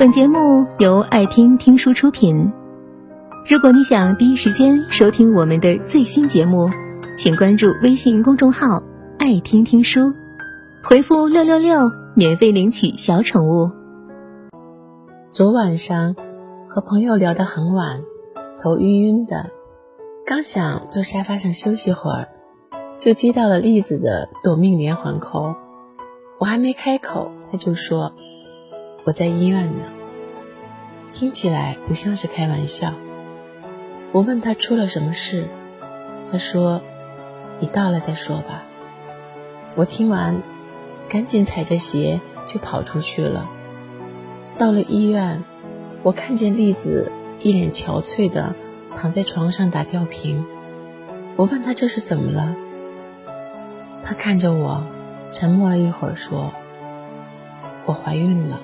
本节目由爱听听书出品。如果你想第一时间收听我们的最新节目，请关注微信公众号“爱听听书”，回复“六六六”免费领取小宠物。昨晚上和朋友聊得很晚，头晕晕的，刚想坐沙发上休息会儿，就接到了栗子的夺命连环 call。我还没开口，他就说。我在医院呢，听起来不像是开玩笑。我问他出了什么事，他说：“你到了再说吧。”我听完，赶紧踩着鞋就跑出去了。到了医院，我看见栗子一脸憔悴的躺在床上打吊瓶。我问他这是怎么了，他看着我，沉默了一会儿，说：“我怀孕了。”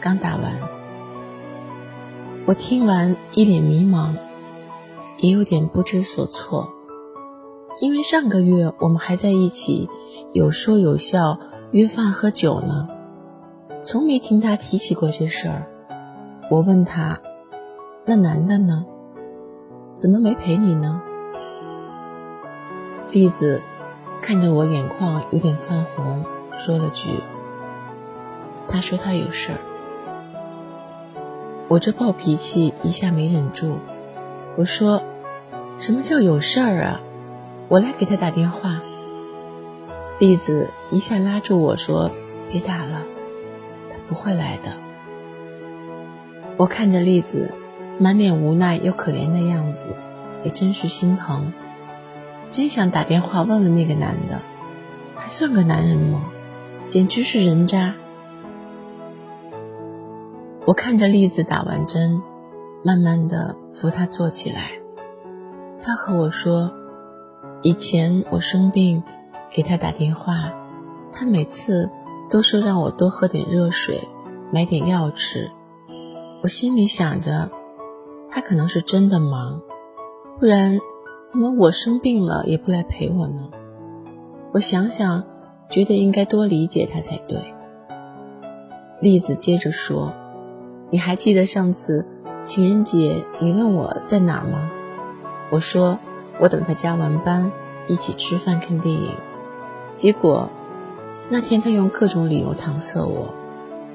刚打完，我听完一脸迷茫，也有点不知所措，因为上个月我们还在一起，有说有笑约饭喝酒呢，从没听他提起过这事儿。我问他：“那男的呢？怎么没陪你呢？”栗子看着我眼眶有点泛红，说了句：“他说他有事儿。”我这暴脾气一下没忍住，我说：“什么叫有事儿啊？我来给他打电话。”栗子一下拉住我说：“别打了，他不会来的。”我看着栗子满脸无奈又可怜的样子，也真是心疼，真想打电话问问那个男的，还算个男人吗？简直是人渣！我看着栗子打完针，慢慢的扶她坐起来。她和我说，以前我生病，给她打电话，她每次都说让我多喝点热水，买点药吃。我心里想着，她可能是真的忙，不然怎么我生病了也不来陪我呢？我想想，觉得应该多理解她才对。栗子接着说。你还记得上次情人节你问我在哪吗？我说我等他加完班一起吃饭看电影。结果那天他用各种理由搪塞我，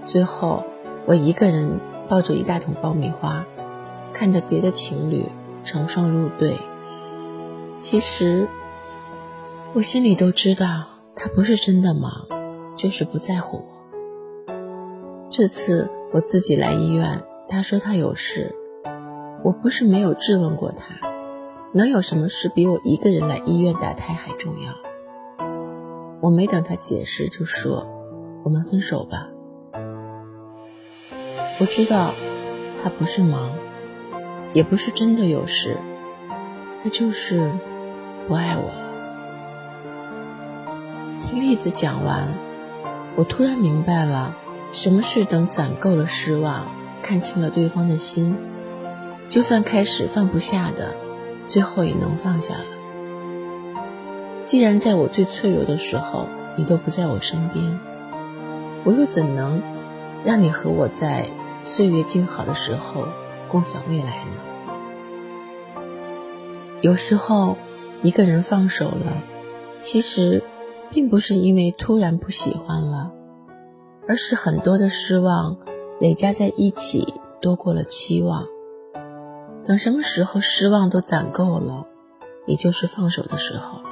最后我一个人抱着一大桶爆米花，看着别的情侣成双入对。其实我心里都知道他不是真的忙，就是不在乎我。这次。我自己来医院，他说他有事，我不是没有质问过他，能有什么事比我一个人来医院打胎还重要？我没等他解释就说，我们分手吧。我知道他不是忙，也不是真的有事，他就是不爱我了。听栗子讲完，我突然明白了。什么事等攒够了失望，看清了对方的心，就算开始放不下的，最后也能放下了。既然在我最脆弱的时候你都不在我身边，我又怎能让你和我在岁月静好的时候共享未来呢？有时候一个人放手了，其实并不是因为突然不喜欢了。而是很多的失望累加在一起，多过了期望。等什么时候失望都攒够了，也就是放手的时候了。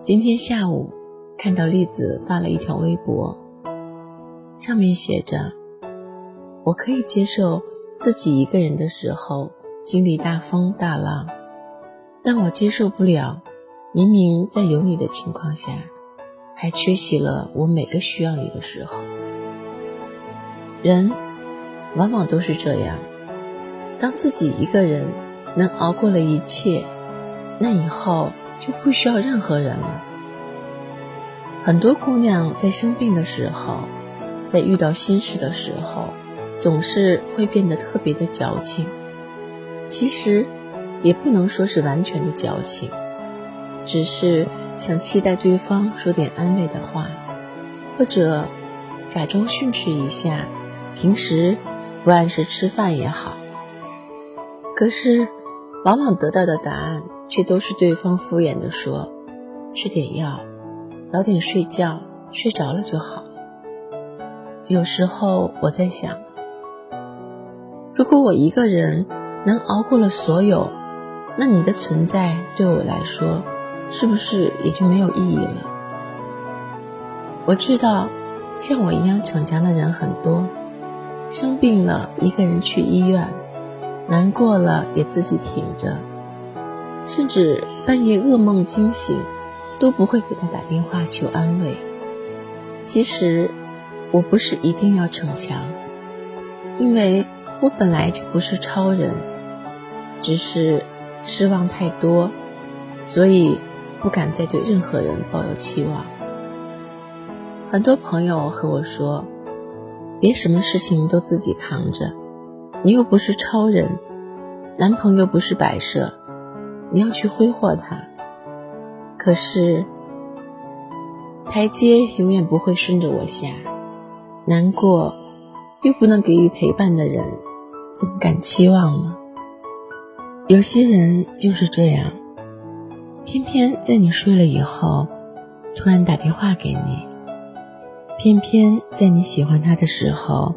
今天下午看到栗子发了一条微博，上面写着：“我可以接受自己一个人的时候经历大风大浪，但我接受不了明明在有你的情况下。”还缺席了我每个需要你的时候。人往往都是这样，当自己一个人能熬过了一切，那以后就不需要任何人了。很多姑娘在生病的时候，在遇到心事的时候，总是会变得特别的矫情。其实，也不能说是完全的矫情，只是。想期待对方说点安慰的话，或者假装训斥一下，平时不按时吃饭也好。可是，往往得到的答案却都是对方敷衍的说：“吃点药，早点睡觉，睡着了就好。”有时候我在想，如果我一个人能熬过了所有，那你的存在对我来说，是不是也就没有意义了？我知道，像我一样逞强的人很多，生病了一个人去医院，难过了也自己挺着，甚至半夜噩梦惊醒，都不会给他打电话求安慰。其实，我不是一定要逞强，因为我本来就不是超人，只是。失望太多，所以不敢再对任何人抱有期望。很多朋友和我说：“别什么事情都自己扛着，你又不是超人，男朋友不是摆设，你要去挥霍他。”可是台阶永远不会顺着我下，难过又不能给予陪伴的人，怎么敢期望呢？有些人就是这样，偏偏在你睡了以后，突然打电话给你；偏偏在你喜欢他的时候，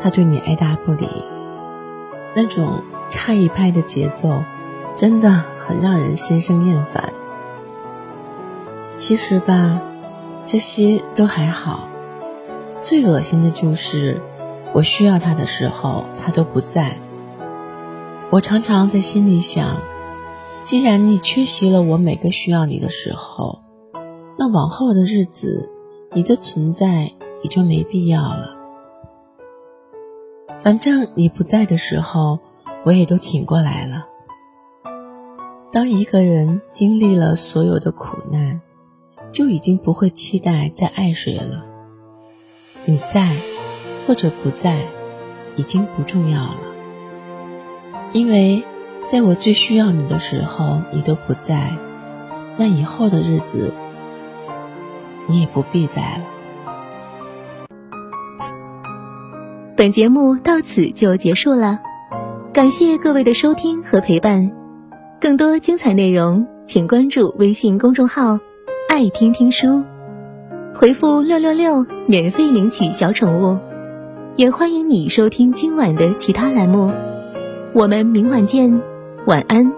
他对你爱答不理。那种差一拍的节奏，真的很让人心生厌烦。其实吧，这些都还好，最恶心的就是我需要他的时候，他都不在。我常常在心里想，既然你缺席了我每个需要你的时候，那往后的日子，你的存在也就没必要了。反正你不在的时候，我也都挺过来了。当一个人经历了所有的苦难，就已经不会期待再爱谁了。你在，或者不在，已经不重要了。因为在我最需要你的时候，你都不在，那以后的日子，你也不必在了。本节目到此就结束了，感谢各位的收听和陪伴。更多精彩内容，请关注微信公众号“爱听听书”，回复“六六六”免费领取小宠物。也欢迎你收听今晚的其他栏目。我们明晚见，晚安。